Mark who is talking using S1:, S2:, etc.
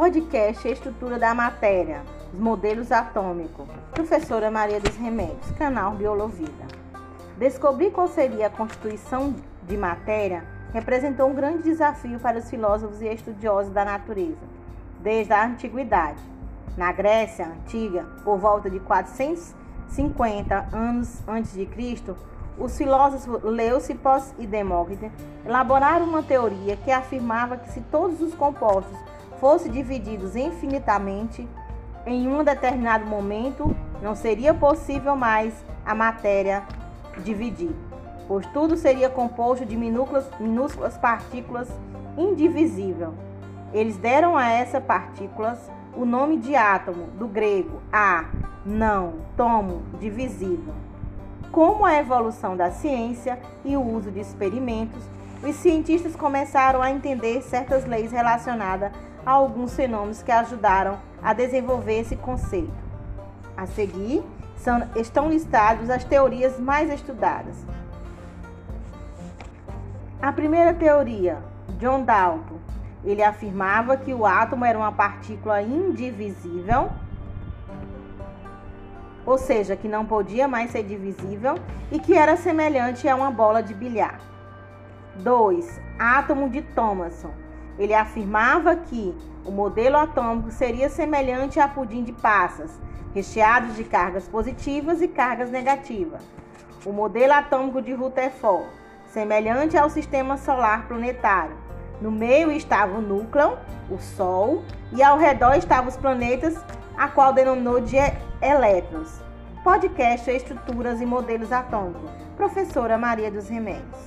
S1: Podcast Estrutura da Matéria, os modelos atômicos. Professora Maria dos Remédios, canal Biolovida. Descobrir qual seria a constituição de matéria representou um grande desafio para os filósofos e estudiosos da natureza, desde a antiguidade. Na Grécia antiga, por volta de 450 anos antes de Cristo, os filósofos Leucippos e Demócrito elaboraram uma teoria que afirmava que se todos os compostos fossem divididos infinitamente, em um determinado momento não seria possível mais a matéria dividir, pois tudo seria composto de minúsculas, minúsculas partículas indivisível. Eles deram a essas partículas o nome de átomo, do grego a, não, tomo, divisível. Como a evolução da ciência e o uso de experimentos, os cientistas começaram a entender certas leis relacionadas a alguns fenômenos que ajudaram a desenvolver esse conceito. A seguir, são, estão listadas as teorias mais estudadas. A primeira teoria, John Dalton, ele afirmava que o átomo era uma partícula indivisível ou seja, que não podia mais ser divisível e que era semelhante a uma bola de bilhar. 2. Átomo de Thomson. Ele afirmava que o modelo atômico seria semelhante a pudim de passas, recheado de cargas positivas e cargas negativas. O modelo atômico de Rutherford, semelhante ao sistema solar planetário. No meio estava o núcleo, o Sol, e ao redor estavam os planetas, a qual denominou de elétrons. Podcast Estruturas e Modelos Atômicos. Professora Maria dos Remédios.